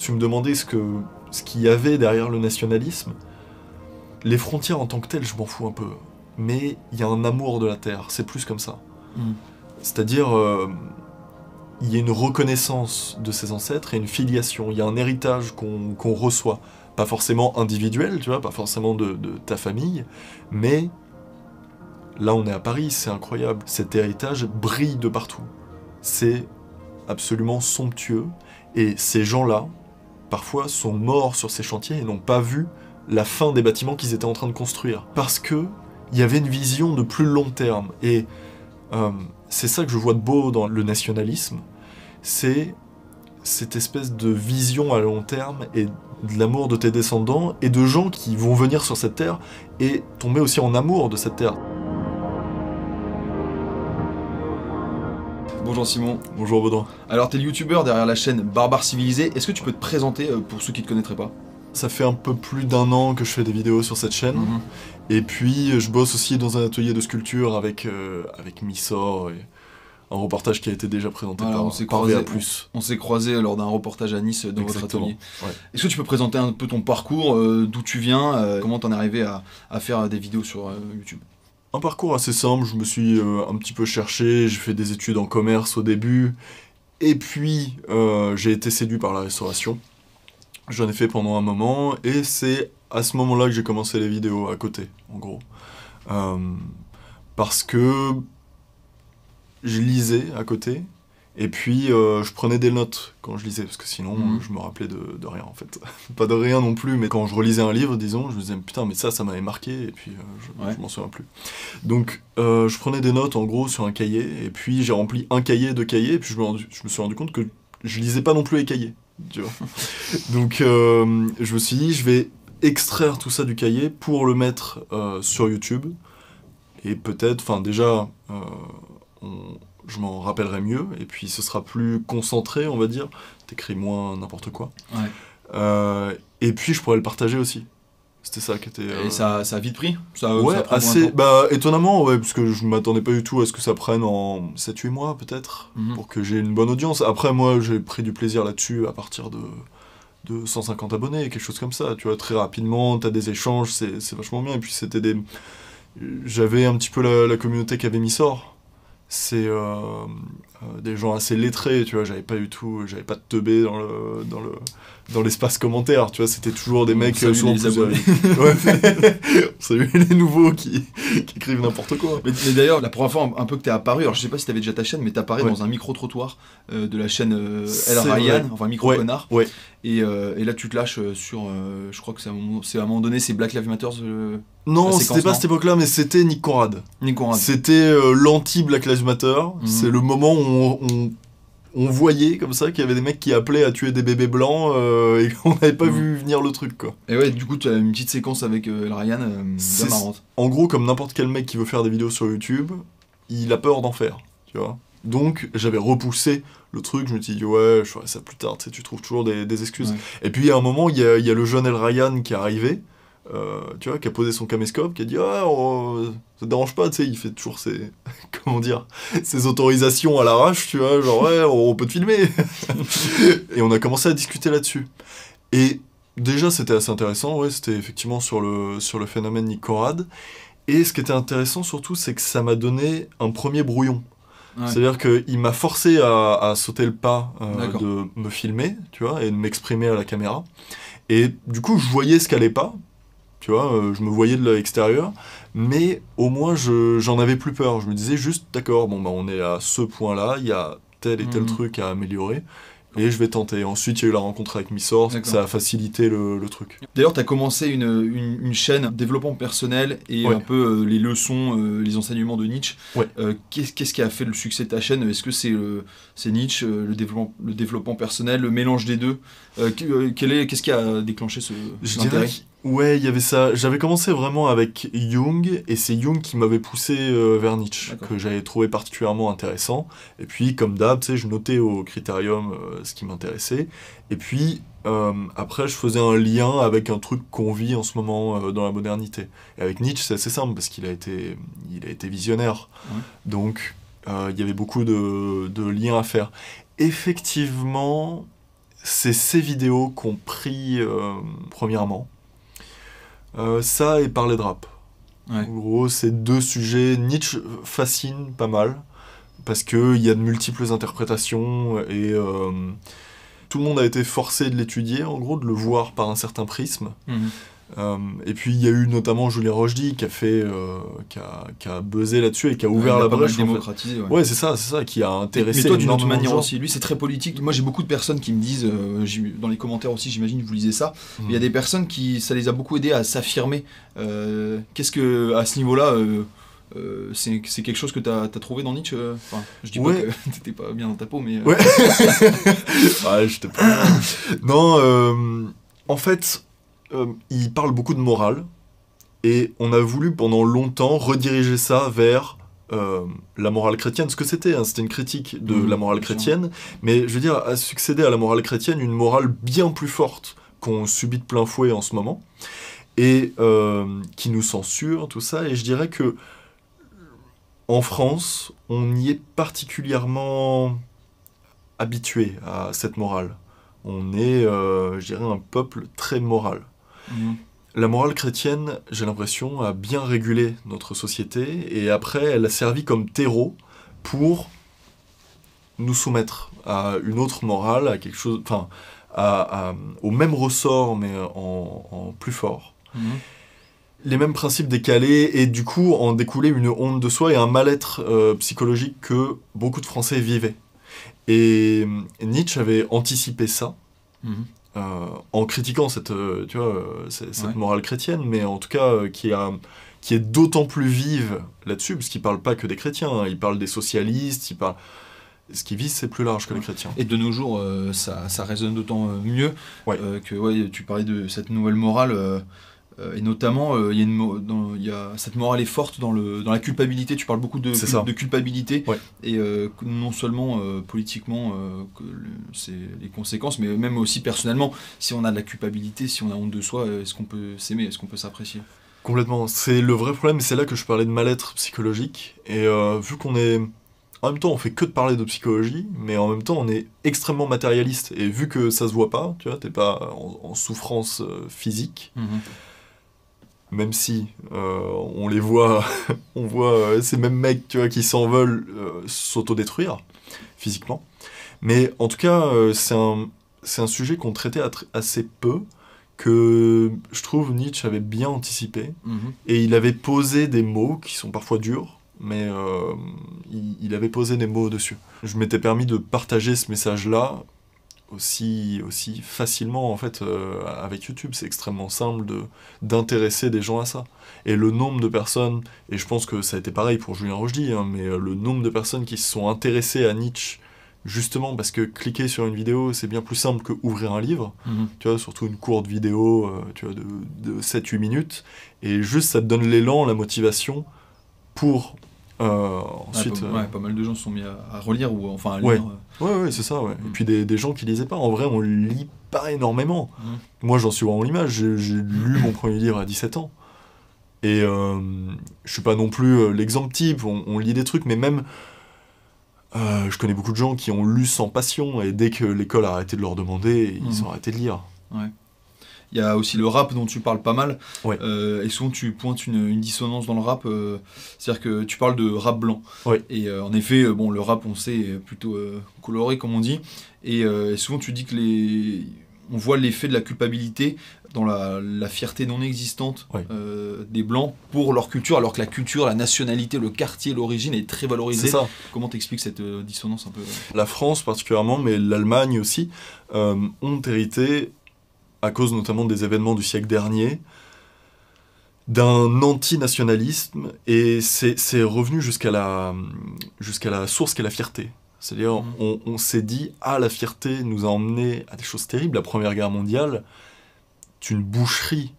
Tu me demandais ce que ce qu'il y avait derrière le nationalisme. Les frontières en tant que telles, je m'en fous un peu. Mais il y a un amour de la terre, c'est plus comme ça. Mm. C'est-à-dire, euh, il y a une reconnaissance de ses ancêtres et une filiation. Il y a un héritage qu'on qu'on reçoit. Pas forcément individuel, tu vois, pas forcément de, de ta famille, mais là on est à Paris, c'est incroyable. Cet héritage brille de partout. C'est absolument somptueux. Et ces gens-là, parfois, sont morts sur ces chantiers et n'ont pas vu la fin des bâtiments qu'ils étaient en train de construire. Parce que il y avait une vision de plus long terme. Et euh, c'est ça que je vois de beau dans le nationalisme, c'est cette espèce de vision à long terme et de l'amour de tes descendants et de gens qui vont venir sur cette terre et tomber aussi en amour de cette terre. Bonjour Simon. Bonjour Baudouin. Alors t'es le youtubeur derrière la chaîne Barbare Civilisé. Est-ce que tu peux te présenter euh, pour ceux qui te connaîtraient pas? Ça fait un peu plus d'un an que je fais des vidéos sur cette chaîne. Mhm. Et puis je bosse aussi dans un atelier de sculpture avec, euh, avec Missor et un reportage qui a été déjà présenté par, on s'est. On s'est croisés lors d'un reportage à Nice dans votre atelier. Ouais. Est-ce que tu peux présenter un peu ton parcours, euh, d'où tu viens, euh, comment t'en es arrivé à, à faire des vidéos sur euh, YouTube? Un parcours assez simple, je me suis euh, un petit peu cherché, j'ai fait des études en commerce au début, et puis euh, j'ai été séduit par la restauration. J'en ai fait pendant un moment, et c'est à ce moment-là que j'ai commencé les vidéos à côté, en gros. Euh, parce que je lisais à côté, et puis euh, je prenais des notes quand je lisais, parce que sinon Mhm. euh, je me rappelais de, de rien en fait. Pas de rien non plus, mais quand je relisais un livre, disons, je me disais putain, mais ça, ça m'avait marqué, et puis euh, je, Ouais. je m'en souviens plus. Donc euh, je prenais des notes en gros sur un cahier, et puis j'ai rempli un cahier, deux cahiers, et puis je me, rendu- je me suis rendu compte que je lisais pas non plus les cahiers, tu vois. Donc je me suis dit, je vais extraire tout ça du cahier pour le mettre sur YouTube, et peut-être, enfin déjà, on- je m'en rappellerai mieux, et puis ce sera plus concentré, on va dire, t'écris moins n'importe quoi. Ouais. Euh, et puis je pourrais le partager aussi. C'était ça qui était... euh, Et ça, ça a vite pris? Ça, Ouais, ça assez. Bah, étonnamment, ouais, parce que je m'attendais pas du tout à ce que ça prenne en 7-8 mois, peut-être, Mhm. pour que j'ai une bonne audience. Après, moi, j'ai pris du plaisir là-dessus à partir de, de 150 abonnés, quelque chose comme ça. Tu vois, très rapidement, t'as des échanges, c'est vachement bien. Et puis, c'était des. J'avais un petit peu la, la communauté qu'avait mis sort. C'est euh, des gens assez lettrés, tu vois. J'avais pas du tout. J'avais pas de teubé dans le. Dans le dans l'espace commentaire, tu vois, c'était toujours des On mecs euh, souvent les plus abonnés. Ouais. On salue les nouveaux qui, qui écrivent n'importe quoi. Mais, mais d'ailleurs, la première fois un, peu que t'es apparu, alors je sais pas si t'avais déjà ta chaîne, mais t'apparais Ouais. dans un micro-trottoir euh, de la chaîne euh, El Ryan, enfin micro-connard. Ouais. Et, euh, et là, tu te lâches euh, sur, euh, je crois que c'est à, un moment- c'est à un moment donné, c'est Black Lives Matter, euh, Non, c'était pas non cette époque-là, mais c'était Nick Conrad. Nick Conrad. C'était euh, l'anti-Black Lives Matter. Mhm. C'est le moment où on, on- on voyait comme ça qu'il y avait des mecs qui appelaient à tuer des bébés blancs euh, et qu'on n'avait pas Mhm. vu venir le truc, quoi. Et ouais, du coup, tu as une petite séquence avec euh, El Ryan, euh, C'est- marrante. En gros, comme n'importe quel mec qui veut faire des vidéos sur YouTube, il a peur d'en faire, tu vois. Donc, j'avais repoussé le truc, je me suis dit, ouais, je ferai ça plus tard, tu sais, tu trouves toujours des, des excuses. Ouais. Et puis, à un moment, il y a, y a le jeune El Ryan qui est arrivé, euh, tu vois, qui a posé son caméscope, qui a dit, ah, oh, ça te dérange pas, tu sais, il fait toujours ses, comment dire, ses autorisations à l'arrache, tu vois, genre, ouais, on peut te filmer. Et on a commencé à discuter là-dessus. Et déjà, c'était assez intéressant, ouais, c'était effectivement sur le, sur le phénomène Nick Conrad. Et ce qui était intéressant surtout, c'est que ça m'a donné un premier brouillon. Ouais. C'est-à-dire qu'il m'a forcé à, à sauter le pas euh, de me filmer, tu vois, et de m'exprimer à la caméra. Et du coup, je voyais ce qu'allait pas, tu vois, euh, je me voyais de l'extérieur, mais au moins, je- j'en avais plus peur. Je me disais juste, d'accord, bon, bah, on est à ce point-là, il y a tel et tel Mhm. truc à améliorer, et je vais tenter. Ensuite, il y a eu la rencontre avec Missor, ça a facilité le, le truc. D'ailleurs, tu as commencé une, une, une chaîne développement personnel et Ouais. un peu euh, les leçons, euh, les enseignements de Nietzsche. Ouais. Euh, Qu'est-ce qui a fait le succès de ta chaîne? Est-ce que c'est Nietzsche, le développement, le développement personnel, le mélange des deux? Qu'est-ce qui a déclenché ce Je dirais ouais, il y avait ça. J'avais commencé vraiment avec Jung, et c'est Jung qui m'avait poussé euh, vers Nietzsche, que j'avais trouvé particulièrement intéressant. Et puis, comme d'hab, je notais au critérium euh, ce qui m'intéressait. Et puis, euh, après, je faisais un lien avec un truc qu'on vit en ce moment euh, dans la modernité. Et avec Nietzsche, c'est assez simple, parce qu'il a été, il a été visionnaire. Donc, il y avait beaucoup de, de liens à faire. Effectivement, c'est ces vidéos qu'on pris premièrement. Euh, ça et parler de rap. Ouais. En gros, ces deux sujets, Nietzsche fascine pas mal, parce qu'il y a de multiples interprétations, et euh, tout le monde a été forcé de l'étudier, en gros, de le voir par un certain prisme. Mhm. Euh, et puis il y a eu notamment Julien Rochdy qui a fait, euh, qui, a, qui a buzzé là-dessus et qui a ouvert Ouais, il a la brèche. en fait. démocratisé, ouais. Ouais, c'est ça, c'est ça, qui a intéressé Mais toi, d'une autre manière aussi. Lui, c'est très politique. Moi, j'ai beaucoup de personnes qui me disent, euh, dans les commentaires aussi, j'imagine, vous lisez ça. Mm. Il y a des personnes qui, ça les a beaucoup aidés à s'affirmer. Qu'est-ce que, à ce niveau-là, euh, c'est quelque chose que tu as, trouvé dans Nietzsche? Enfin, je dis Ouais. pas que t'étais pas bien dans ta peau, mais. Ouais. ouais, je pas. non, euh, en fait, euh, il parle beaucoup de morale et on a voulu pendant longtemps rediriger ça vers euh, la morale chrétienne, ce que c'était. hein, c'était une critique de Mhm, la morale chrétienne, mais je veux dire, a succédé à la morale chrétienne une morale bien plus forte qu'on subit de plein fouet en ce moment et euh, qui nous censure, tout ça. Et je dirais que en France, on y est particulièrement habitué à cette morale. On est, euh, je dirais, un peuple très moral. La morale chrétienne, j'ai l'impression, a bien régulé notre société et après, elle a servi comme terreau pour nous soumettre à une autre morale, à quelque chose, enfin, à- à- au même ressort mais en, en plus fort. Mhm. Les mêmes principes décalés et du coup en découlait une honte de soi et un mal-être euh, psychologique que beaucoup de Français vivaient. Et euh, Nietzsche avait anticipé ça Mhm. Euh, en critiquant cette, euh, tu vois, euh, cette, cette Ouais. morale chrétienne, mais en tout cas qui, a, qui est d'autant plus vive là-dessus, parce qu'il parle pas que des chrétiens, hein, il parle des socialistes, il parle... Ce qui vise, c'est plus large que les chrétiens. Et de nos jours, euh, ça, ça résonne d'autant mieux Ouais. euh, que ouais, tu parlais de cette nouvelle morale. euh, et notamment, euh, il y a une mo- dans- il y a, cette morale est forte dans, le, dans la culpabilité. Tu parles beaucoup de, cul- culpabilité. Ouais. Et euh, non seulement euh, politiquement, euh, que le- c'est les conséquences, mais même aussi personnellement. Si on a de la culpabilité, si on a honte de soi, euh, est-ce qu'on peut s'aimer Est-ce qu'on peut s'apprécier? Complètement. C'est le vrai problème, et c'est là que je parlais de mal-être psychologique. Et euh, vu qu'on est. En même temps, on fait que de parler de psychologie, mais en même temps, on est extrêmement matérialiste. Et vu que ça se voit pas, tu vois, t'es pas en, en souffrance euh, physique, même si euh, on les voit, on voit euh, ces mêmes mecs, tu vois, qui s'en veulent euh, s'autodétruire physiquement. Mais en tout cas, c'est un, sujet qu'on traitait assez peu, que je trouve Nietzsche avait bien anticipé. Mhm. Et il avait posé des mots qui sont parfois durs, mais il, il avait posé des mots dessus. Je m'étais permis de partager ce message-là aussi, aussi facilement en fait euh, avec YouTube. C'est extrêmement simple de d'intéresser des gens à ça. Et le nombre de personnes, et je pense que ça a été pareil pour Julien Rochdy, hein, mais euh, le nombre de personnes qui se sont intéressées à Nietzsche justement parce que cliquer sur une vidéo c'est bien plus simple que ouvrir un livre Mhm. tu vois, surtout une courte vidéo euh, tu vois, de, de 7-8 minutes, et juste ça te donne l'élan, la motivation pour euh, ensuite... Ouais, pas, euh, ouais, pas mal de gens se sont mis à, à relire ou enfin à lire. Ouais. euh. ouais, ouais, c'est ça, ouais. Mm. Et puis des, des gens qui lisaient pas, en vrai on lit pas énormément. Mhm. Moi j'en suis vraiment l'image, j'ai lu mon premier livre à 17 ans. Et euh, je suis pas non plus l'exemple type, on, on lit des trucs, mais même... euh, je connais beaucoup de gens qui ont lu sans passion, et dès que l'école a arrêté de leur demander, ils Mhm. ont arrêté de lire. Il y a aussi le rap dont tu parles pas mal. Ouais. Euh, et souvent tu pointes une, une dissonance dans le rap. euh, C'est-à-dire que tu parles de rap blanc. Ouais. Et euh, en effet, euh, bon, le rap, on sait, est plutôt euh, coloré, comme on dit. Et, euh, et souvent tu dis que les... on voit l'effet de la culpabilité dans la, la fierté non existante Ouais. euh, des blancs pour leur culture, alors que la culture, la nationalité, le quartier, l'origine est très valorisée. ça. Comment t'expliques cette euh, dissonance un peu? Euh la France particulièrement, mais l'Allemagne aussi, euh, ont hérité, à cause notamment des événements du siècle dernier, d'un antinationalisme, et c'est revenu jusqu'à la, jusqu'à la source qu'est la fierté. C'est-à-dire, Mhm. on, on s'est dit, ah, la fierté nous a emmené à des choses terribles. La Première Guerre mondiale, c'est une boucherie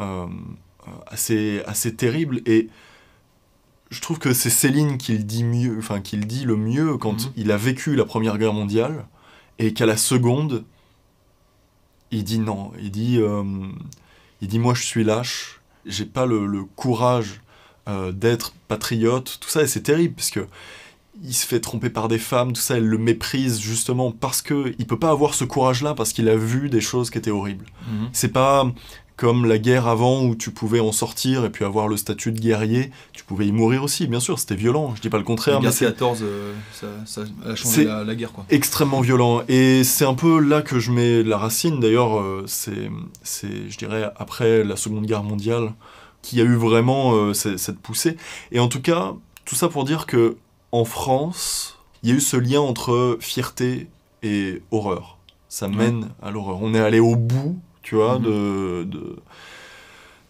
euh, assez, assez terrible, et je trouve que c'est Céline qui le dit mieux, enfin qui le dit le mieux quand Mhm. il a vécu la Première Guerre mondiale et qu'à la seconde, il dit non, il dit, euh, il dit moi je suis lâche, j'ai pas le, le courage euh, d'être patriote, tout ça et c'est terrible parce que il se fait tromper par des femmes, tout ça, elle le méprise justement parce que il peut pas avoir ce courage-là parce qu'il a vu des choses qui étaient horribles. Mhm. C'est pas comme la guerre avant où tu pouvais en sortir et puis avoir le statut de guerrier, tu pouvais y mourir aussi, bien sûr, c'était violent, je dis pas le contraire, La mais guerre c'est 14, euh, ça, ça a changé la, la guerre, quoi. extrêmement violent. Et c'est un peu là que je mets la racine, d'ailleurs, euh, c'est, je dirais, après la Seconde Guerre mondiale, qu'il y a eu vraiment euh, ce- cette poussée. Et en tout cas, tout ça pour dire que en France, il y a eu ce lien entre fierté et horreur. Ça mène à l'horreur. On est allé au bout, tu vois, Mhm. de, de,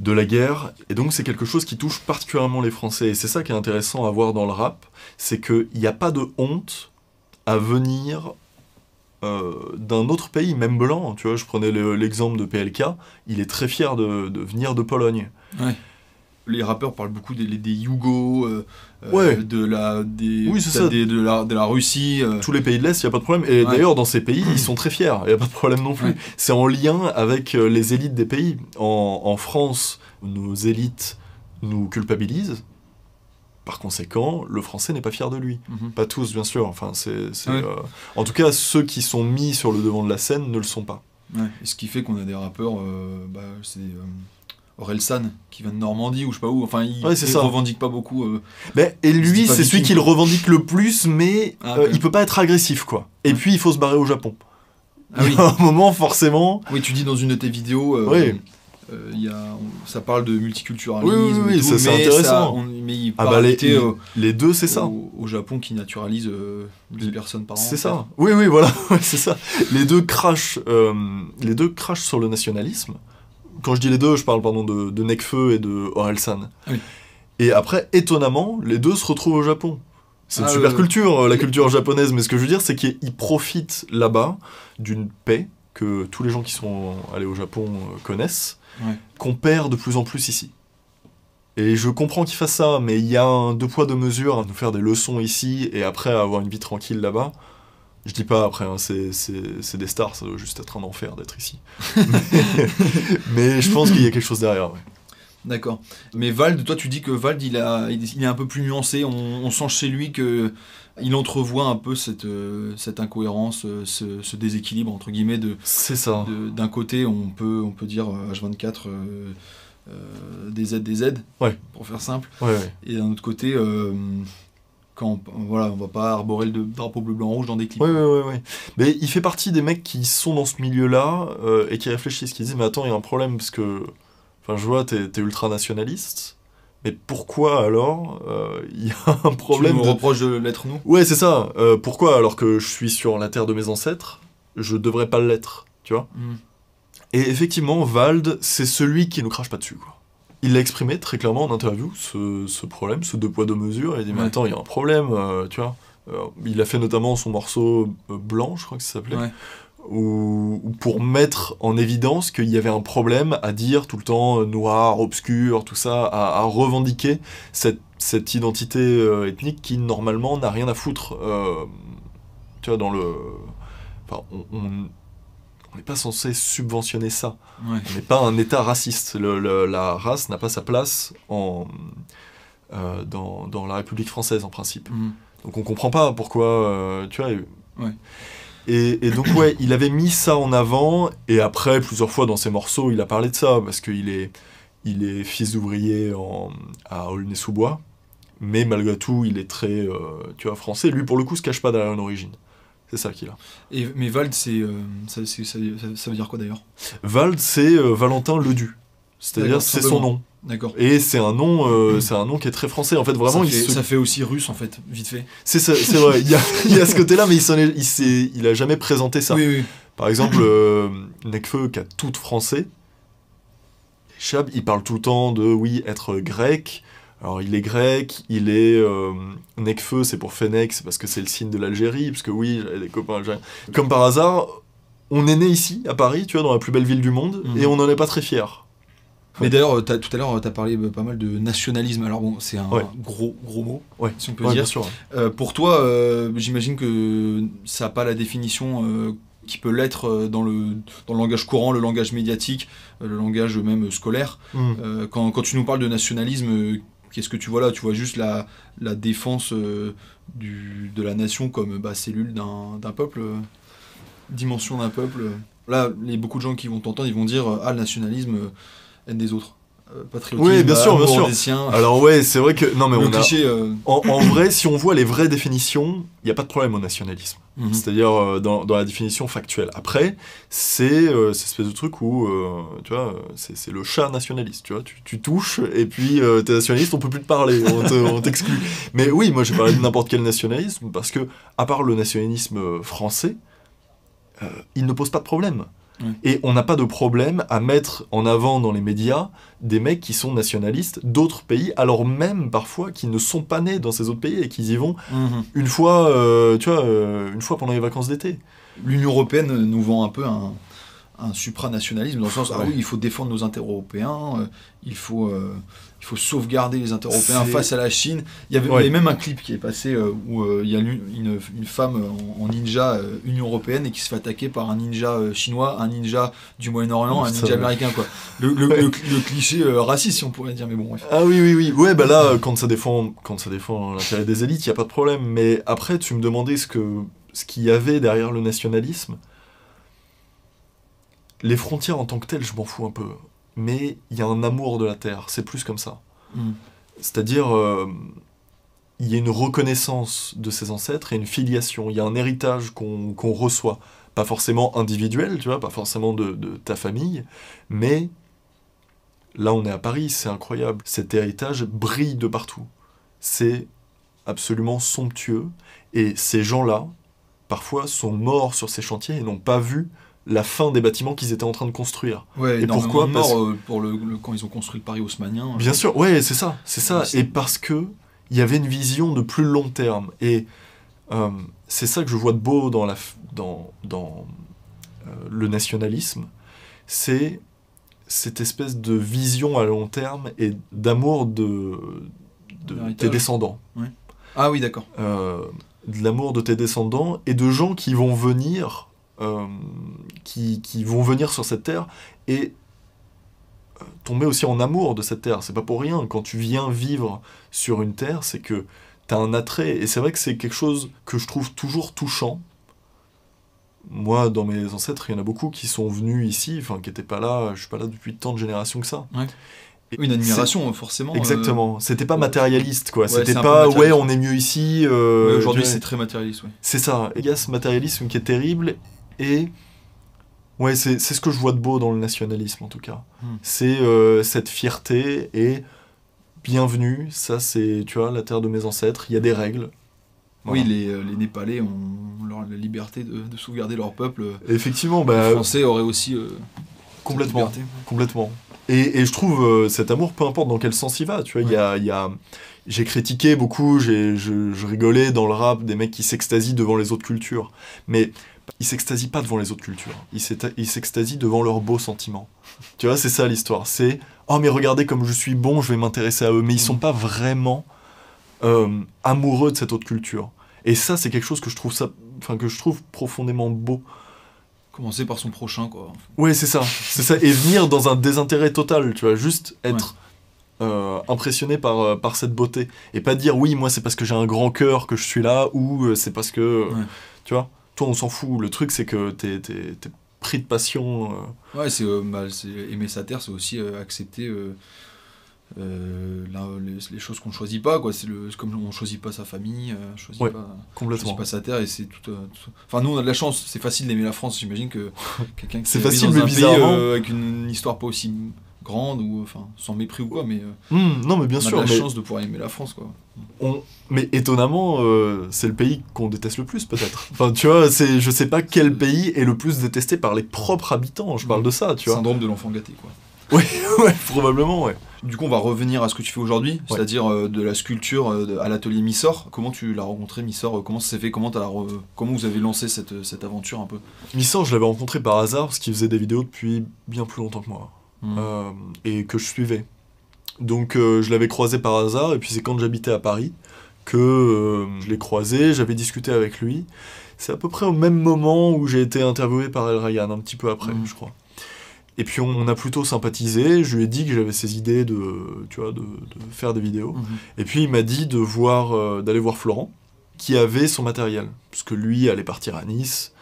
de la guerre. Et donc c'est quelque chose qui touche particulièrement les Français. Et c'est ça qui est intéressant à voir dans le rap, c'est qu'il n'y a pas de honte à venir euh, d'un autre pays, même blanc. Tu vois, je prenais le- l'exemple de PLK, il est très fier de, de venir de Pologne. Les rappeurs parlent beaucoup des, des Yougos, euh, euh, Ouais. de, la, des, Oui, c'est t'as ça. des- de, la, de la Russie. euh, Tous les pays de l'Est, il n'y a pas de problème. Et Ouais. d'ailleurs, dans ces pays, ils sont très fiers. Il n'y a pas de problème non plus. Ouais. C'est en lien avec les élites des pays. En, en France, nos élites nous culpabilisent. Par conséquent, le français n'est pas fier de lui. mhm. Pas tous, bien sûr. Enfin, c'est, euh, En tout cas, ceux qui sont mis sur le devant de la scène ne le sont pas. Et ce qui fait qu'on a des rappeurs, bah, c'est Orelsan, qui vient de Normandie ou je sais pas où. Enfin, il, Ouais, il revendique pas beaucoup. euh, Mais, et lui, c'est celui qui le revendique le plus, mais Ah, euh, il peut pas être agressif, quoi. Et puis, il faut se barrer au Japon. Ah oui. Il y a un moment, forcément. Oui, tu dis dans une de tes vidéos, euh, Oui. euh, y a, on- ça parle de multiculturalisme. Oui, oui, oui, et tout, ça, c'est intéressant. ça, on- mais il Ah bah, les, euh, les deux, c'est ça. Au, au Japon qui naturalise euh, 10 personnes par an. C'est ça. Oui, oui, voilà, c'est ça. Les deux crachent, les deux crachent sur le nationalisme. Quand je dis les deux, je parle pardon de, de Nekfeu et de Orelsan. Oui. Et après, étonnamment, les deux se retrouvent au Japon. C'est une Ah, super culture, euh, la culture japonaise. Mais ce que je veux dire, c'est qu'ils profitent là-bas d'une paix que tous les gens qui sont allés au Japon euh, connaissent, Ouais. qu'on perd de plus en plus ici. Et je comprends qu'ils fassent ça, mais il y a un deux poids deux mesures à nous faire des leçons ici et après avoir une vie tranquille là-bas. Je dis pas après, hein, c'est, des stars, ça doit juste être un enfer d'être ici. mais, mais je pense qu'il y a quelque chose derrière. ouais. D'accord. Mais Vald, toi tu dis que Vald il, a, il est un peu plus nuancé, on, on sent chez lui que il entrevoit un peu cette, euh, cette incohérence, euh, ce, ce déséquilibre entre guillemets de, C'est ça. d'un côté on peut, on peut dire euh, H24 euh, euh, des Z des Z, Ouais. pour faire simple, Ouais, ouais. et d'un autre côté euh, quand on, voilà, on va pas arborer le drapeau bleu blanc rouge dans des clips. Ouais, ouais, ouais. Mais il fait partie des mecs qui sont dans ce milieu-là euh, et qui réfléchissent, qui disent Mais attends, il y a un problème parce que. Enfin, je vois, t'es, t'es ultra nationaliste. Mais pourquoi alors euh, il y a un problème tu me de. reproches de l'être nous? Ouais, c'est ça. Euh, pourquoi alors que je suis sur la terre de mes ancêtres, je devrais pas l'être, tu vois? Mm. Et effectivement, Vald, c'est celui qui nous crache pas dessus, quoi. Il l'a exprimé très clairement en interview, ce, ce problème, ce deux poids deux mesures. Il a dit, mais attends, il y a un problème, euh, tu vois. Euh, il a fait notamment son morceau euh, Blanc, je crois que ça s'appelait, Ouais. où, où pour mettre en évidence qu'il y avait un problème à dire tout le temps noir, obscur, tout ça, à, à revendiquer cette, cette identité euh, ethnique qui normalement n'a rien à foutre. tu vois, dans le. Enfin, on n'est pas censé subventionner ça. Ouais. On n'est pas un État raciste. Le- le- la race n'a pas sa place en, euh, dans, dans la République française, en principe. Mm. Donc on comprend pas pourquoi, euh, tu vois. Ouais. Et, et donc ouais, il avait mis ça en avant, et après, plusieurs fois dans ses morceaux, il a parlé de ça, parce qu'il est, il est fils d'ouvrier à Aulnay-sous-Bois, mais malgré tout, il est très, euh, tu vois, français. Lui, pour le coup, se cache pas derrière une origine. C'est ça qu'il a. Et, mais Vald, c'est, euh, ça, c'est- ça- ça- ça veut dire quoi d'ailleurs? Vald, c'est euh, Valentin Ledu. C'est-à-dire, c'est son nom. D'accord. Et c'est un nom, euh, c'est un nom qui est très français. En fait, vraiment, ça, il fait, se ça fait aussi russe en fait, vite fait. C'est ça- c'est vrai, il y a, il y a ce côté-là, mais il, s'en est- il, s'est- il a jamais présenté ça. Oui, oui. Par exemple, Nekfeu, qui a tout français, Chab, il parle tout le temps de, oui, être grec. Alors, il est grec, il est... Euh, Nekfeu, c'est pour Fennec, c'est parce que c'est le signe de l'Algérie, parce que oui, j'avais des copains algériens. Comme par hasard, on est né ici, à Paris, tu vois, dans la plus belle ville du monde, Mhm. et on n'en est pas très fiers. Mais d'ailleurs, t'as- tout à l'heure, tu as parlé euh, pas mal de nationalisme. Alors bon, c'est un Ouais. gros, gros mot, Ouais, si on peut Ouais, dire. bien sûr. Euh, pour toi, euh, j'imagine que ça n'a pas la définition euh, qui peut l'être euh, dans le, dans le langage courant, le langage médiatique, euh, le langage même scolaire. Euh, quand, quand tu nous parles de nationalisme, euh, Qu'est-ce que tu vois là? Tu vois juste la, défense euh, de la nation comme bah, cellule d'un peuple, euh, dimension d'un peuple. Là, les, beaucoup de gens qui vont t'entendre, ils vont dire euh, Ah, le nationalisme, haine des autres. Euh, patriotisme, Oui, bien sûr, bien sûr. des siens. Alors ouais, c'est vrai que non mais le on a, euh, en, en vrai, si on voit les vraies définitions, il n'y a pas de problème au nationalisme. mhm. C'est-à-dire euh, dans, dans la définition factuelle. Après, c'est euh, cette espèce de truc où, euh, tu vois, c'est c'est le chat nationaliste, tu vois. Tu, tu touches et puis euh, t'es nationaliste, on peut plus te parler, on te- on t'exclut. Mais oui, moi j'ai parlé de n'importe quel nationalisme parce que, à part le nationalisme français, euh, il ne pose pas de problème. Et on n'a pas de problème à mettre en avant dans les médias des mecs qui sont nationalistes d'autres pays, alors même parfois qu'ils ne sont pas nés dans ces autres pays et qu'ils y vont Mhm. une fois, euh, tu vois, euh, une fois pendant les vacances d'été. L'Union européenne nous vend un peu un, un supranationalisme, dans le sens, ah oui, il faut défendre nos intérêts européens, euh, il, faut, euh, faut sauvegarder les intérêts européens C'est- face à la Chine. Il y avait, Ouais. même un clip qui est passé euh, où euh, il y a une, une, une femme en, en ninja euh, Union européenne et qui se fait attaquer par un ninja euh, chinois, un ninja du Moyen-Orient, un ninja américain, quoi. Le, le- Ouais. le- le cliché euh, raciste, si on pourrait dire, mais bon, bref. Ah oui, oui, oui. Ouais, bah là, euh, quand ça défend, quand ça défend l'intérêt des élites, il n'y a pas de problème. Mais après, tu me demandais ce que ce qu'il y avait derrière le nationalisme. Les frontières en tant que telles, je m'en fous un peu. Mais il y a un amour de la terre, c'est plus comme ça. Mhm. C'est-à-dire, euh, il y a une reconnaissance de ses ancêtres et une filiation. Il y a un héritage qu'on qu'on reçoit. Pas forcément individuel, tu vois, pas forcément de, de ta famille, mais là on est à Paris, c'est incroyable. Cet héritage brille de partout. C'est absolument somptueux. Et ces gens-là, parfois, sont morts sur ces chantiers et n'ont pas vu la fin des bâtiments qu'ils étaient en train de construire. Ouais, Et pourquoi de Parce- euh, pour le, le- quand ils ont construit le Paris haussmanien. Bien sûr, ouais, c'est ça, c'est ça. Et parce que il y avait une vision de plus long terme. Et euh, c'est ça que je vois de beau dans, la, f- dans, dans euh, le nationalisme, c'est cette espèce de vision à long terme et d'amour de, tes descendants. Ah oui, d'accord. Euh, de l'amour de tes descendants et de gens qui vont venir, euh, qui, qui vont venir sur cette terre et euh, tomber aussi en amour de cette terre. C'est pas pour rien. Quand tu viens vivre sur une terre, c'est que tu as un attrait. Et c'est vrai que c'est quelque chose que je trouve toujours touchant. Moi, dans mes ancêtres, il y en a beaucoup qui sont venus ici, enfin, qui n'étaient pas là, je suis pas là depuis tant de générations que ça. Ouais. Et une admiration, forcément. euh, Exactement. C'était pas matérialiste, quoi. Ouais, C'était pas, ouais, on est mieux ici. euh, Aujourd'hui, c'est très matérialiste, ouais. C'est ça, il y a ce matérialisme qui est terrible et ouais, c'est c'est ce que je vois de beau dans le nationalisme en tout cas. Hmm. C'est euh, cette fierté et bienvenue, ça c'est, tu vois, la terre de mes ancêtres, il y a des règles. Voilà. Oui, les, euh, les Népalais ont leur, la liberté de, de sauvegarder leur peuple. Effectivement, les bah, Français auraient aussi euh, complètement, complètement. Et, et je trouve euh, cet amour, peu importe dans quel sens il va, tu vois, il y a... y a- j'ai critiqué beaucoup, j'ai- je, je rigolais dans le rap des mecs qui s'extasient devant les autres cultures. Mais ils s'extasient pas devant les autres cultures. Ils s'extasient devant leurs beaux sentiments. Tu vois, c'est ça l'histoire. C'est oh mais regardez comme je suis bon, je vais m'intéresser à eux. Mais ils sont pas vraiment euh, amoureux de cette autre culture. Et ça, c'est quelque chose que je trouve ça, enfin que je trouve profondément beau. Commencer par son prochain, quoi. Ouais, c'est ça, c'est ça. Et venir dans un désintérêt total, tu vois, juste être euh, impressionné par, euh, par cette beauté. Et pas dire oui, moi c'est parce que j'ai un grand cœur que je suis là, ou euh, c'est parce que. Ouais. Tu vois, toi on s'en fout. Le truc c'est que t'es, t'es, t'es pris de passion. euh. Ouais, c'est euh, bah, c'est- aimer sa terre, c'est aussi euh, accepter euh, les, les choses qu'on choisit pas, quoi. C'est le, c'est comme on choisit pas sa famille, euh, on choisit Ouais, pas. complètement. choisit pas sa terre et c'est tout, euh, tout- Enfin, nous on a de la chance, c'est facile d'aimer la France. J'imagine que quelqu'un qui C'est facile, dans mais un pays, bizarrement- euh, avec une histoire pas aussi grande ou enfin sans mépris ou quoi, mais euh, Hmm, non, mais bien on sûr, a de la mais, chance de pouvoir aimer la France, quoi. on- mais étonnamment, euh, c'est le pays qu'on déteste le plus, peut-être. enfin, tu vois, c'est, je sais pas quel pays est le plus détesté par les propres habitants. Je parle de ça, tu vois. Syndrome de l'enfant gâté, quoi. ouais, probablement, ouais. Du coup, on va revenir à ce que tu fais aujourd'hui, Ouais. c'est-à-dire euh, de la sculpture euh, à l'atelier Missor. Comment tu l'as rencontré, Missor? Comment ça s'est fait? Comment, re- comment vous avez lancé cette, cette aventure un peu? Missor, je l'avais rencontré par hasard parce qu'il faisait des vidéos depuis bien plus longtemps que moi. Hmm. euh, et que je suivais. Donc euh, je l'avais croisé par hasard, et puis c'est quand j'habitais à Paris que euh, je l'ai croisé, j'avais discuté avec lui. C'est à peu près au même moment où j'ai été interviewé par El Ryan, un petit peu après, Mhm. je crois. Et puis on, a plutôt sympathisé, je lui ai dit que j'avais ces idées de, tu vois, de, faire des vidéos. Mhm. Et puis il m'a dit de voir, euh, d'aller voir Florent, qui avait son matériel. Parce que lui allait partir à Nice,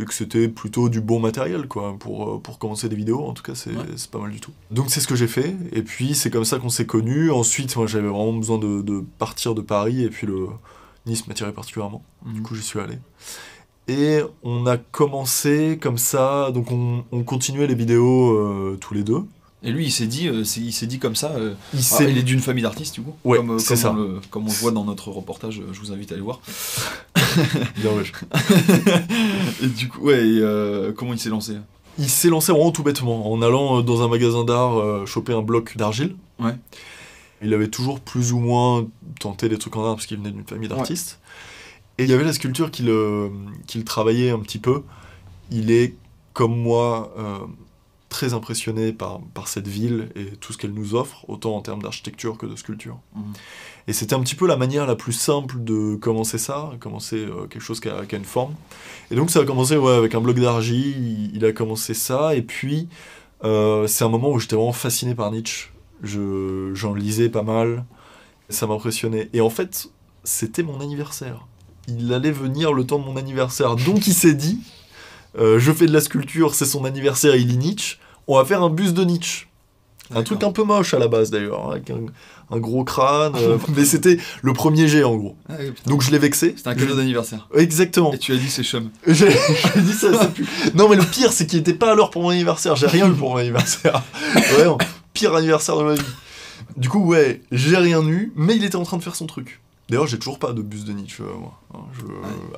et que c'était plutôt du bon matériel, quoi, pour, euh, pour commencer des vidéos. En tout cas, c'est Ouais. pas mal du tout. Donc c'est ce que j'ai fait, et puis c'est comme ça qu'on s'est connus. Ensuite, moi j'avais vraiment besoin de, de partir de Paris, et puis le Nice m'attirait particulièrement. Du Mhm. coup, j'y suis allé. Et on a commencé comme ça, donc on, on continuait les vidéos euh, tous les deux. Et lui, il s'est dit, euh, c'est- il s'est dit comme ça. euh, Il ah, il est d'une famille d'artistes, du coup. Ouais, comme, euh, ça. On le, comme on le voit dans notre reportage, je vous invite à aller voir. Bien, ouais. et du coup, ouais, et, euh, comment il s'est lancé? Il s'est lancé vraiment tout bêtement, en allant euh, dans un magasin d'art euh, choper un bloc d'argile. Ouais. Il avait toujours plus ou moins tenté des trucs en art parce qu'il venait d'une famille d'artistes. Et il y avait la sculpture qu'il euh, travaillait un petit peu. Il est, comme moi, très impressionné par, par cette ville et tout ce qu'elle nous offre, autant en termes d'architecture que de sculpture. Mhm. Et c'était un petit peu la manière la plus simple de commencer ça, commencer euh, quelque chose qui a, qui a une forme. Et donc ça a commencé ouais, avec un bloc d'argile, il, il a commencé ça, et puis euh, c'est un moment où j'étais vraiment fasciné par Nietzsche. Je- J'en lisais pas mal, ça m'impressionnait. Et en fait, c'était mon anniversaire. Il allait venir le temps de mon anniversaire, donc il s'est dit, euh, je fais de la sculpture, c'est son anniversaire, il lit Nietzsche, on va faire un buste de Nietzsche. Un truc un peu moche à la base d'ailleurs, avec un, un gros crâne, euh, mais c'était le premier jet en gros. Ah, putain. Donc je l'ai vexé. C'était un cadeau d'anniversaire. Exactement. Et tu as dit c'est chum. J'ai j'ai dit ça, ça pue. Non mais le pire c'est qu'il était pas à l'heure pour mon anniversaire, j'ai rien eu pour mon anniversaire. Pire anniversaire de ma vie. Du coup ouais, j'ai rien eu, mais il était en train de faire son truc. D'ailleurs j'ai toujours pas de bus de Nietzsche euh, moi. Hein, Je...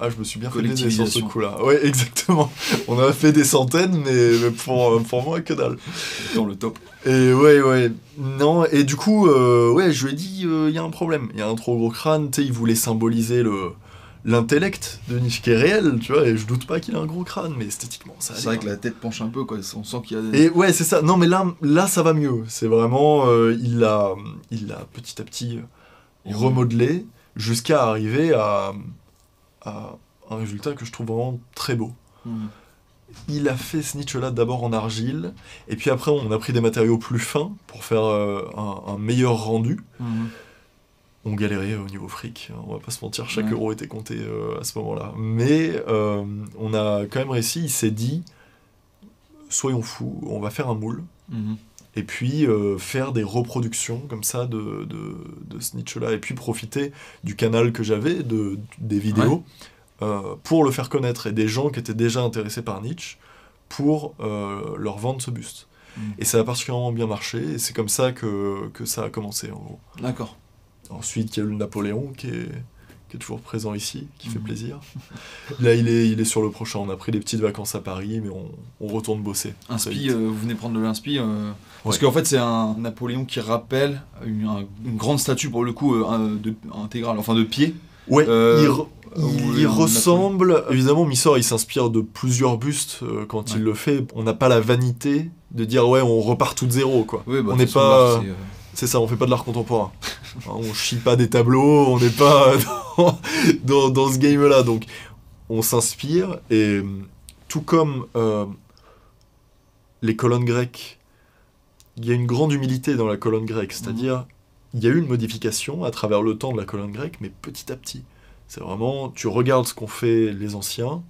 Ah je me suis bien fait baiser sur ce Collectivisation. coup là. Ouais exactement. On a fait des centaines mais, pour, euh, pour moi que dalle. Dans le top. Et ouais, ouais. Non, et du coup, euh, ouais, je lui ai dit, il y a un problème. Il y a un trop gros crâne, tu sais, il voulait symboliser le l'intellect de Nietzsche qui est réel, tu vois, et je doute pas qu'il a un gros crâne, mais esthétiquement, ça C'est vrai que la tête penche un peu, quoi. On sent qu'il y a des. Et ouais, c'est ça. Non, mais là, là, ça va mieux. C'est vraiment, euh, il l'a, il petit à petit remodelé jusqu'à arriver à, à un résultat que je trouve vraiment très beau. Mhm. Il a fait ce Nietzsche-là d'abord en argile, et puis après on a pris des matériaux plus fins pour faire euh, un, un meilleur rendu. Mhm. On galérait au niveau fric, hein, on va pas se mentir, chaque Ouais. euro était compté euh, à ce moment-là. Mais euh, on a quand même réussi, il s'est dit, soyons fous, on va faire un moule, Mhm. Et puis euh, faire des reproductions comme ça de, de, de ce Nietzsche-là, et puis profiter du canal que j'avais, de, des vidéos, euh, pour le faire connaître, et des gens qui étaient déjà intéressés par Nietzsche, pour euh, leur vendre ce buste. Mhm. Et ça a particulièrement bien marché, et c'est comme ça que, que ça a commencé, en gros. D'accord. Ensuite, il y a eu le Napoléon, qui est, qui est toujours présent ici, qui fait Mhm. plaisir. Là, il est, il est sur le prochain. On a pris des petites vacances à Paris, mais on, on retourne bosser. Inspi, euh, vous venez prendre de l'inspi. euh, Parce Ouais. qu'en fait, c'est un Napoléon qui rappelle une, un- une grande statue, pour le coup, euh, de, intégrale, enfin de pied. Ouais, il, re- ressemble. Évidemment, Missor, il s'inspire de plusieurs bustes quand il le fait. On n'a pas la vanité de dire ouais, on repart tout de zéro, quoi. Bah, On n'est pas- c'est, ça, on fait pas de l'art contemporain. Hein, on chie pas des tableaux, on n'est pas dans, dans, dans ce game-là. Donc, on s'inspire et tout comme euh, les colonnes grecques, il y a une grande humilité dans la colonne grecque, c'est-à-dire il y a eu une modification à travers le temps de la colonne grecque, mais petit à petit. C'est vraiment, tu regardes ce qu'ont fait les anciens,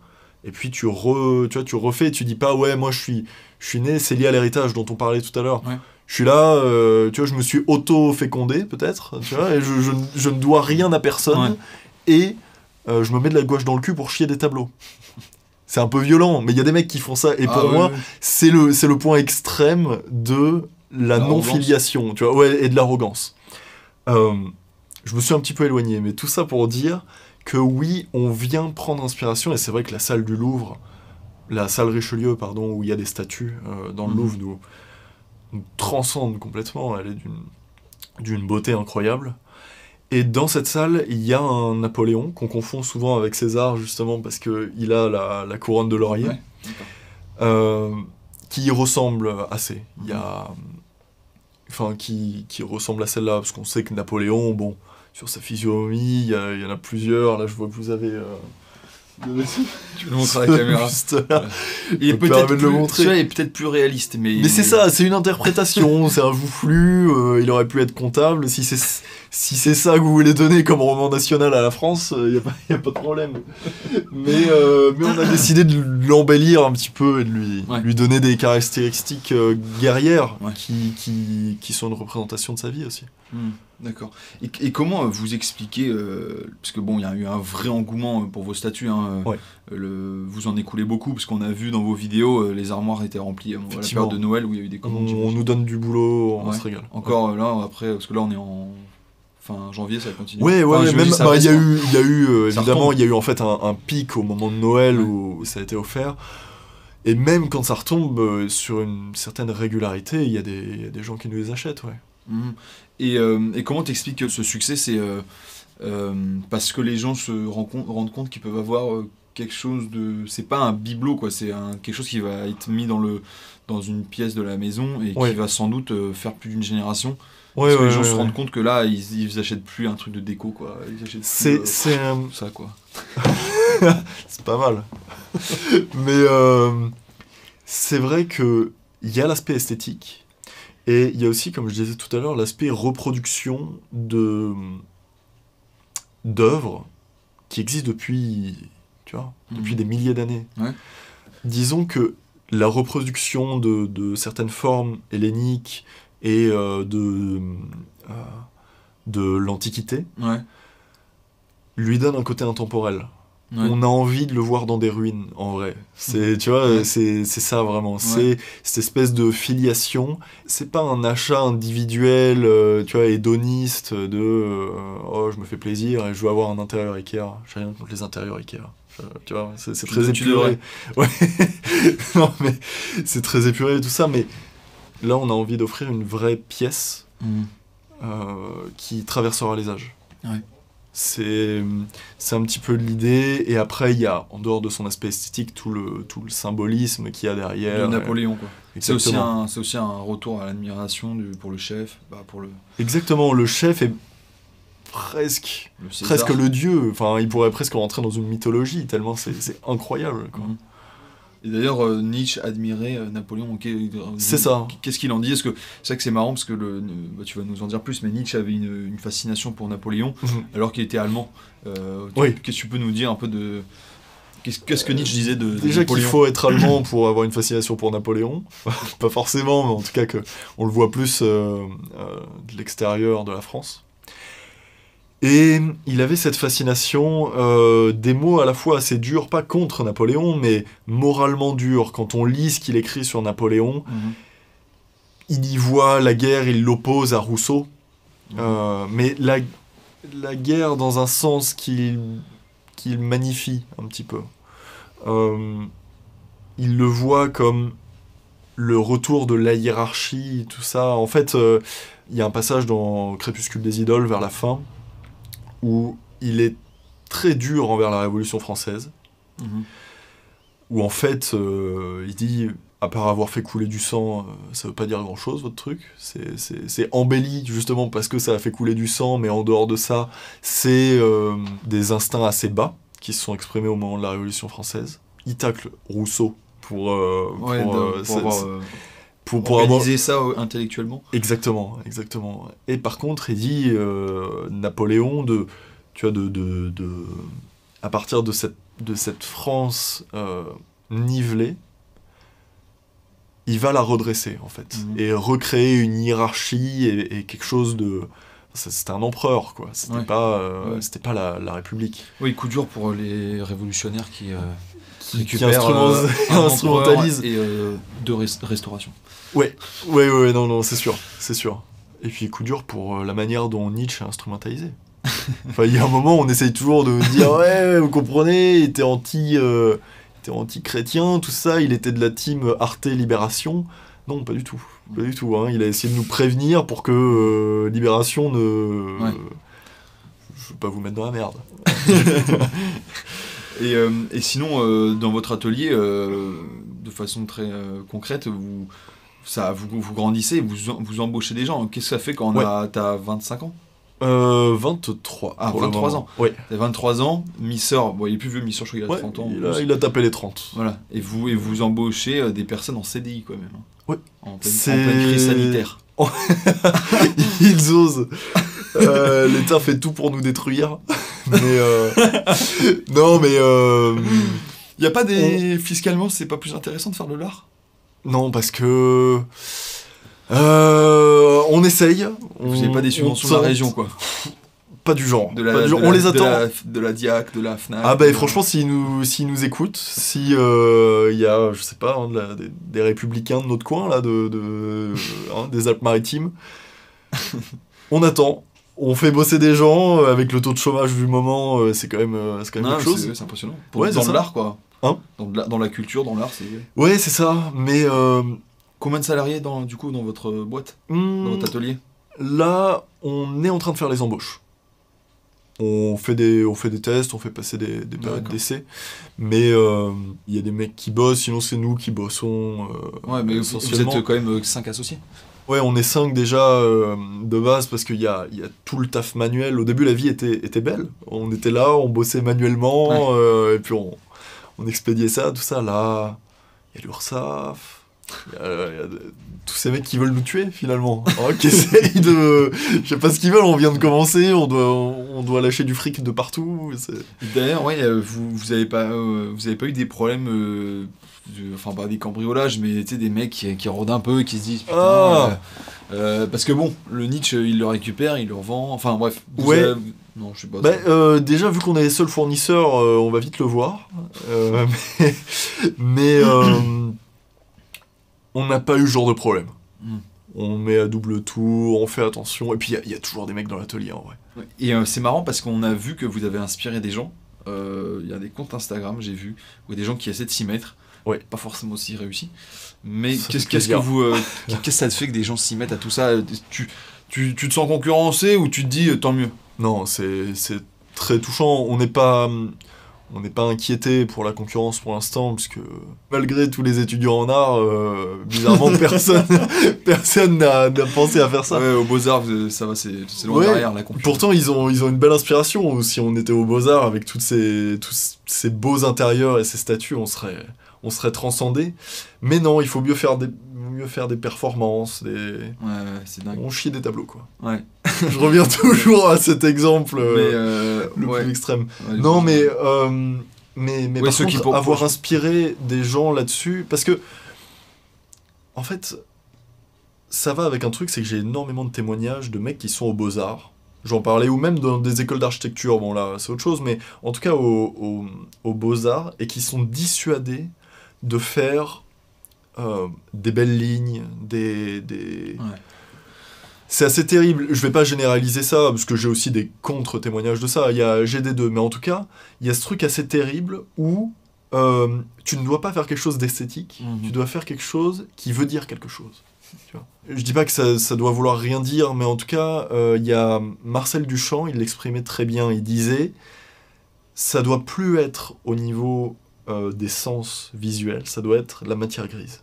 et puis tu, re, tu, vois, tu refais, et tu dis pas, ouais, moi je suis, je suis né, c'est lié à l'héritage dont on parlait tout à l'heure. Ouais. Je suis là, euh, tu vois, je me suis auto-fécondé, peut-être, tu vois, et je, je, ne- je ne dois rien à personne, Ouais. et euh, je me mets de la gouache dans le cul pour chier des tableaux. C'est un peu violent, mais il y a des mecs qui font ça, et ah, pour ouais, moi, ouais. c'est le, c'est le point extrême de la non-filiation, tu vois, ouais, et de l'arrogance. Euh, je me suis un petit peu éloigné, mais tout ça pour dire que oui, on vient prendre inspiration, et c'est vrai que la salle du Louvre, la salle Richelieu, pardon, où il y a des statues euh, dans le Mhm. Louvre, nous, nous transcende complètement, elle est d'une, beauté incroyable. Et dans cette salle, il y a un Napoléon qu'on confond souvent avec César, justement, parce qu'il a la, la couronne de laurier Ouais, euh, qui y ressemble assez. Il y a. Enfin, qui, qui ressemble à celle-là, parce qu'on sait que Napoléon, bon, sur sa physionomie, il y, a- il y en a plusieurs. Là, je vois que vous avez euh, Tu le montres à la caméra. Là. Il est peut-être permet de le plus, est peut-être plus réaliste, mais. Mais c'est ça, c'est une interprétation, c'est un joufflu, euh, il aurait pu être comptable. Si c'est si c'est ça que vous voulez donner comme roman national à la France, il n'y a, pas- y a pas de problème. Mais, euh, mais on a décidé de l'embellir un petit peu et de lui, Ouais. lui donner des caractéristiques euh, guerrières Ouais. qui, qui, qui sont une représentation de sa vie aussi. Hmm, D'accord. Et, et comment euh, vous expliquez, euh, parce que bon, il y a eu un vrai engouement euh, pour vos statues, hein, Ouais. le, vous en écoulez beaucoup, parce qu'on a vu dans vos vidéos, les armoires étaient remplies à la période de Noël où il y a eu des commandes. on nous donne du boulot, on Ouais. se régale. Encore là, après, parce que là on est en fin janvier, ça continue. Ouais, ouais, Enfin, même, bah, il y a eu, il y a eu euh, Ça évidemment, il y a eu en fait un, un pic au moment de Noël Ouais. où ça a été offert. Et même quand ça retombe euh, sur une certaine régularité, il y, a des- il y a des gens qui nous les achètent, ouais. Mhm. Et, euh, et comment t'expliques que ce succès, c'est euh, euh, parce que les gens se rendent compte, qu'ils peuvent avoir quelque chose de... C'est pas un bibelot, quoi, c'est quelque chose qui va être mis dans, le, dans une pièce de la maison et Ouais. qui va sans doute faire plus d'une génération. Ouais, parce que ouais, les gens se rendent compte que là, ils, ils achètent plus un truc de déco, quoi. C'est, euh, ça, quoi. c'est pas mal. Mais euh, c'est vrai que il y a l'aspect esthétique et il y a aussi, comme je disais tout à l'heure, l'aspect reproduction de d'œuvres qui existent depuis, tu vois, depuis Mhm. des milliers d'années. Ouais. Disons que la reproduction de, de certaines formes helléniques et euh, de euh, de l'Antiquité Ouais. lui donne un côté intemporel. Ouais. On a envie de le voir dans des ruines, en vrai. C'est, tu vois, Ouais. c'est, ça vraiment. C'est cette espèce de filiation. C'est pas un achat individuel, euh, tu vois, hédoniste de euh, oh, je me fais plaisir et je veux avoir un intérieur Ikea. J'ai rien contre les intérieurs Ikea. Je- tu vois, c'est, très épuré. Ouais. non, mais c'est très épuré et tout ça. Mais là, on a envie d'offrir une vraie pièce Mhm. euh, qui traversera les âges. Ouais. C'est, un petit peu l'idée, et après il y a, en dehors de son aspect esthétique, tout le, tout le symbolisme qu'il y a derrière. De Napoléon, quoi. C'est aussi, un, aussi un retour à l'admiration pour le chef, bah, pour le, Exactement, le chef est presque, le presque le dieu, enfin il pourrait presque rentrer dans une mythologie, tellement c'est, c'est incroyable. Quoi. Mhm. Et d'ailleurs, euh, Nietzsche admirait euh, Napoléon. euh, C'est ça. Qu'est-ce qu'il en dit? Est-ce que c'est vrai que c'est marrant parce que le, bah, tu vas nous en dire plus, mais Nietzsche avait une, une fascination pour Napoléon Mhm. alors qu'il était allemand. Oui. Qu'est-ce que tu peux nous dire un peu de qu'est-ce, que Nietzsche disait de, de Déjà qu'il faut être allemand pour avoir une fascination pour Napoléon, pas forcément, mais en tout cas que on le voit plus de l'extérieur de la France. Et il avait cette fascination euh, des mots à la fois assez durs, pas contre Napoléon, mais moralement durs. Quand on lit ce qu'il écrit sur Napoléon, Mhm. il y voit la guerre, il l'oppose à Rousseau, Mhm. euh, mais la, la guerre dans un sens qu'il magnifie un petit peu. Euh, il le voit comme le retour de la hiérarchie, tout ça. En fait, il y a un passage dans Crépuscule des idoles vers la fin où il est très dur envers la Révolution française, Mhm. où en fait, euh, il dit, à part avoir fait couler du sang, euh, ça veut pas dire grand-chose, votre truc. C'est- embelli, justement, parce que ça a fait couler du sang, mais en dehors de ça, c'est euh, des instincts assez bas qui se sont exprimés au moment de la Révolution française. Il tacle Rousseau pour, euh, pour, Ouais, pour, avoir, pour- pour avoir- organisé ça euh, intellectuellement. Exactement, exactement. Et par contre, il dit euh, Napoléon de, tu vois, de, de, de- à partir de cette, de cette France euh, nivelée, il va la redresser en fait Mhm. et recréer une hiérarchie et, et quelque chose de, c'était un empereur quoi. C'était Ouais. pas, euh, Ouais. c'était pas la, la République. Oui, coup dur pour les révolutionnaires qui, Qui, qui récupèrent instrument- euh, instrumentalise. et euh, de res- restauration. Ouais, ouais, ouais, non, non, c'est sûr, c'est sûr. Et puis coup dur pour euh, la manière dont Nietzsche a instrumentalisé. enfin, il y a un moment, on essaye toujours de dire ouais, vous comprenez, il était anti, euh, anti-chrétien, tout ça, il était de la team Arte Libération. Non, pas du tout, pas du tout. Hein. Il a essayé de nous prévenir pour que euh, Libération ne, Ouais. je veux pas vous mettre dans la merde. Et, euh, et sinon, euh, dans votre atelier, euh, de façon très concrète, vous, ça, vous, vous grandissez, vous, vous embauchez des gens. Qu'est-ce que ça fait quand on Ouais. a, t'as 25 ans? Euh, 23. Ah, pour le 23 moment. ans. Oui. T'as 23 ans, Misseur, bon, il est plus vieux, Misseur, je crois qu'il a Ouais, 30 ans. il, a, il a tapé les 30. Voilà. Et vous, et vous embauchez euh, des personnes en CDI, quand même. hein. Ouais. En pleine, en pleine crise sanitaire. Ils osent. Euh, L'État fait tout pour nous détruire. Mais euh, non, mais euh, Il y a pas des. Fiscalement, c'est pas plus intéressant de faire de l'art? Non parce que euh, on essaye. Vous on- n'avez pas des on subventions de la région, quoi. Pas du genre. De la, Pas du genre. de on la- les de attend. la- De la, DIAC, de la FNAC. Ah bah franchement s'ils nous, s'ils nous écoutent, si euh, y a, je sais pas, hein, de des, des républicains de notre coin, là, de, de- hein, des Alpes-Maritimes, on attend, on fait bosser des gens, euh, avec le taux de chômage du moment, euh, c'est quand même, euh, c'est quand même Non, quelque chose. c'est impressionnant. Pour- Ouais, dans l'art, quoi. Hein dans, de la, dans la culture, dans l'art, c'est. Ouais c'est ça, mais euh, Combien de salariés, dans, du coup, dans votre boîte? Hmm, Dans votre atelier? Là, on est en train de faire les embauches. On fait des, on fait des tests, on fait passer des, des périodes d'essai, mais euh, il y a des mecs qui bossent, sinon c'est nous qui bossons. euh, Ouais, mais vous, êtes quand même 5 associés. Ouais, on est 5 déjà euh, de base parce qu'il y a, il y a tout le taf manuel. Au début, la vie était, était belle. On était là, on bossait manuellement, euh, et puis on, on expédiait ça, tout ça. Là, il y a l'URSSAF, il y y a tous ces mecs qui veulent nous tuer finalement, hein, qui essayent de. Je sais pas ce qu'ils veulent, on vient de commencer, on doit, on doit lâcher du fric de partout. D'ailleurs, ouais, euh, vous, vous avez pas, euh, vous avez pas eu des problèmes, enfin pas des cambriolages, mais des mecs qui, qui rôdent un peu et qui se disent putain. Ah. euh, euh, parce que bon, le Nietzsche, il le récupère, il le revend. Enfin bref. Ouais. avez- non, je sais pas. Bah, euh, déjà, vu qu'on est les seuls fournisseurs, euh, on va vite le voir. Mais mais, on n'a pas eu ce genre de problème. Hmm. On met à double tour, on fait attention. Et puis, il y a- il y, a toujours des mecs dans l'atelier, en vrai. Et c'est marrant parce qu'on a vu que vous avez inspiré des gens. Il y a des comptes Instagram, j'ai vu, où il y a des gens qui essaient de s'y mettre. Ouais. Pas forcément aussi réussis. Mais qu'est-ce que vous, euh, qu'est-ce que ça te fait que des gens s'y mettent à tout ça tu, tu, tu te sens concurrencé ou tu te dis euh, tant mieux? Non, c'est très touchant. On n'est pas... On n'est pas inquiété pour la concurrence pour l'instant, puisque malgré tous les étudiants en art, euh, bizarrement, personne personne n'a pensé à faire ça. Ouais, au Beaux-Arts, ça va, c'est c'est loin Ouais. derrière la concurrence. Pourtant, ils ont, ils ont une belle inspiration. Si on était aux Beaux-Arts avec toutes ces, tous ces beaux intérieurs et ces statues, on serait, on serait transcendé. Mais non, il faut mieux faire des, mieux faire des performances. Des... Ouais, ouais, c'est dingue. On chie des tableaux, quoi. Ouais. Je reviens toujours à cet exemple euh, Mais, euh, le ouais. plus extrême. Non, mais, euh, mais, mais par ceux qui contre, pour- avoir inspiré des gens là-dessus, parce que, en fait, ça va avec un truc, c'est que j'ai énormément de témoignages de mecs qui sont aux beaux-arts. J'en parlais, ou même dans des écoles d'architecture, bon là, c'est autre chose, mais en tout cas aux, aux- aux beaux-arts, et qui sont dissuadés de faire euh, des belles lignes, des... des... Ouais. C'est assez terrible. Je vais pas généraliser ça, parce que j'ai aussi des contre-témoignages de ça. Il y a GD2, mais en tout cas, il y a ce truc assez terrible où euh, tu ne dois pas faire quelque chose d'esthétique, Mhm. tu dois faire quelque chose qui veut dire quelque chose. Tu vois. Je dis pas que ça, ça doit vouloir rien dire, mais en tout cas, euh, il y a Marcel Duchamp, il l'exprimait très bien. Il disait ça doit plus être au niveau euh, des sens visuels, ça doit être la matière grise.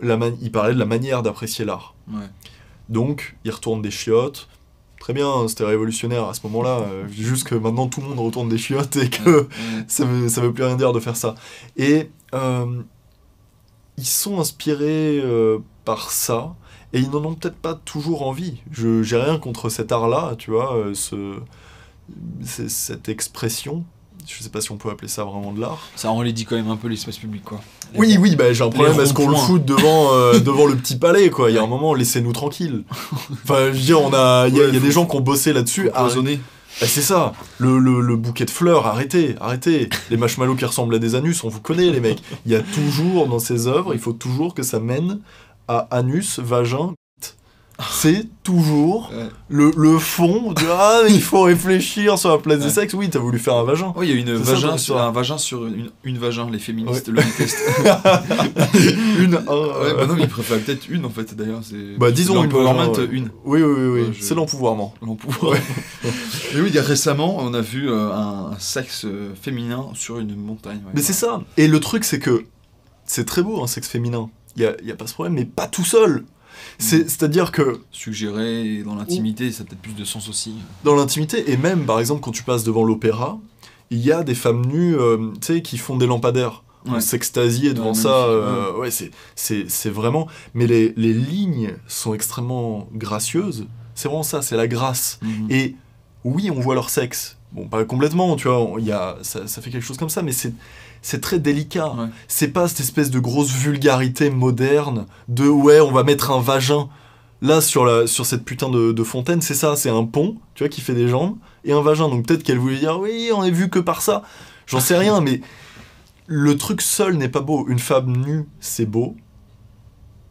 La il parlait de la manière d'apprécier l'art. Ouais. Donc, ils retournent des chiottes. Très bien, c'était révolutionnaire à ce moment-là. Euh, juste que maintenant tout le monde retourne des chiottes et que ça veut, ça veut plus rien dire de faire ça. Et euh, ils sont inspirés par ça et ils n'en ont peut-être pas toujours envie. Je j'ai rien contre cet art-là, tu vois, ce, cette expression. Je sais pas si on peut appeler ça vraiment de l'art. Ça enlaidit quand même un peu l'espace public, quoi. Oui, oui, bah, j'ai un problème à ce qu'on le foute devant, euh, devant le petit palais, quoi. Il y a un moment, laissez-nous tranquilles. Enfin, je veux dire, on a, il y a, y a des gens qui ont bossé là-dessus. Cloisonner. Bah, c'est ça, le, le- le bouquet de fleurs, arrêtez, arrêtez. Les marshmallows qui ressemblent à des anus, on vous connaît, les mecs. Il y a toujours dans ces œuvres, il faut toujours que ça mène à anus, vagin. C'est toujours Ouais. le, le fond de Ah, il faut réfléchir sur la place des Ouais. sexes. Oui, t'as voulu faire un vagin. Ouais, il y a une ça, vagin sur, un vagin sur une, une vagin, les féministes Ouais. le détestent. Une, un. ouais, euh, bah non, mais ils préfèrent peut-être une en fait d'ailleurs. c'est- Bah, disons une vagin, une. Oui, oui, oui, oui. Je- c'est l'empouvoirment. L'empouvoir. mais oui, il y a récemment, on a vu euh, un, sexe euh, féminin sur une montagne. Mais c'est ça. Et le truc, c'est que c'est très beau un sexe féminin. Il y a, y a pas ce problème, mais pas tout seul. C'est- C'est-à-dire que Suggérer dans l'intimité, ça a peut-être plus de sens aussi. dans l'intimité, et même par exemple quand tu passes devant l'opéra, il y a des femmes nues euh, qui font des lampadaires. On s'extasier devant Ouais, ça, euh, ouais, c'est- vraiment. Mais les, les lignes sont extrêmement gracieuses. C'est vraiment ça, c'est la grâce. Mhm. Et oui, on voit leur sexe. Bon, pas complètement, tu vois, y a, ça, ça fait quelque chose comme ça, mais c'est, c'est très délicat. Ouais. C'est pas cette espèce de grosse vulgarité moderne de ouais, on va mettre un vagin. Là, sur, la, sur cette putain de, de fontaine, c'est ça, c'est un pont, tu vois, qui fait des jambes, et un vagin. Donc peut-être qu'elle voulait dire oui, on est vu que par ça. J'en sais rien, mais le truc seul n'est pas beau. Une femme nue, c'est beau.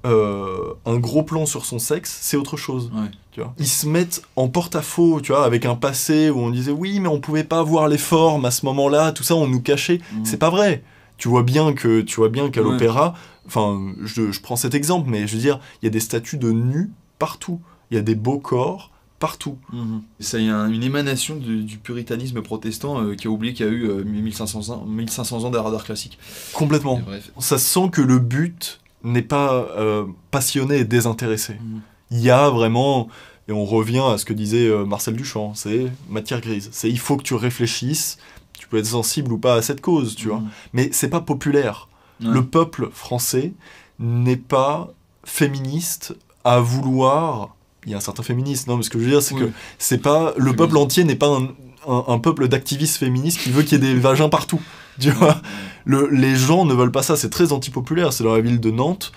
Euh, un gros plan sur son sexe, c'est autre chose. Ouais. Tu vois. Ils se mettent en porte-à-faux, tu vois, avec un passé où on disait oui, mais on pouvait pas voir les formes à ce moment-là, tout ça, on nous cachait. Mhm. C'est pas vrai. Tu vois bien que tu vois bien qu'à Ouais. l'opéra, enfin, je, je prends cet exemple, mais je veux dire, il y a des statues de nus partout. Il y a des beaux corps partout. Mhm. Ça y a un- une émanation du, du puritanisme protestant euh, qui a oublié qu'il y a eu euh, 1500 ans, 1500 ans d'art classique. Complètement. Ça sent que le but n'est pas euh, passionné et désintéressé. Mhm. Il y a vraiment, et on revient à ce que disait euh, Marcel Duchamp, c'est matière grise. C'est il faut que tu réfléchisses, tu peux être sensible ou pas à cette cause, tu vois. Mhm. Mais c'est pas populaire. Ouais. Le peuple français n'est pas féministe à vouloir. Il y a un certain féminisme, non, mais ce que je veux dire, c'est Oui. que c'est pas. Le Féministe. peuple entier n'est pas un, un- un peuple d'activistes féministes qui veut qu'il y ait des vagins partout. Tu vois Le- Les gens ne veulent pas ça, c'est très antipopulaire. C'est dans la ville de Nantes.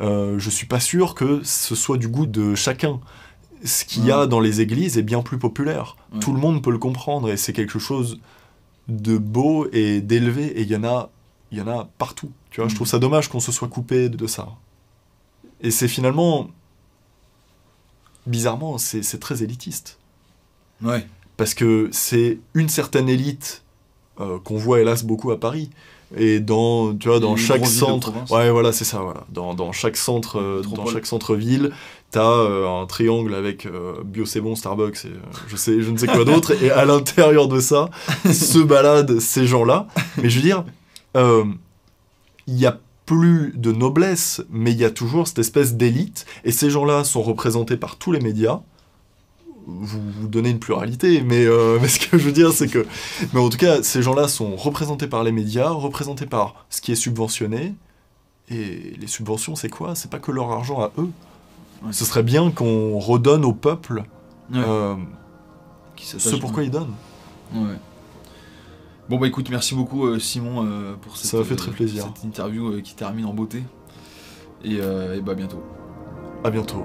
Euh, je suis pas sûr que ce soit du goût de chacun. Ce qu'il y a Ouais. dans les églises est bien plus populaire. Tout le monde peut le comprendre et c'est quelque chose de beau et d'élevé et il y en a il y en a partout. Tu vois, je Mhm. trouve ça dommage qu'on se soit coupé de ça. Et c'est finalement bizarrement c'est c'est très élitiste Ouais. parce que c'est une certaine élite euh, qu'on voit hélas beaucoup à Paris. Et dans tu vois dans chaque centre ouais voilà c'est ça voilà. Dans, dans chaque centre euh, dans chaque centre ville t'as euh, un triangle avec euh, bio c'est bon Starbucks et je sais je ne sais quoi d'autre. Et à l'intérieur de ça se baladent ces gens là mais je veux dire il y a plus de noblesse mais il y a toujours cette espèce d'élite. Et ces gens là sont représentés par tous les médias vous, vous donnez une pluralité, mais, euh, mais ce que je veux dire, c'est que. Mais en tout cas, ces gens-là sont représentés par les médias, représentés par ce qui est subventionné. Et les subventions, c'est quoi? C'est pas que leur argent à eux. Ouais. Ce serait bien qu'on redonne au peuple Ouais. euh, Qui ce pourquoi ils donnent. Ouais. Bon bah écoute, merci beaucoup euh, Simon euh, pour cette, Ça m'a fait très plaisir. cette interview qui termine en beauté. Et, et bah à bientôt. À bientôt.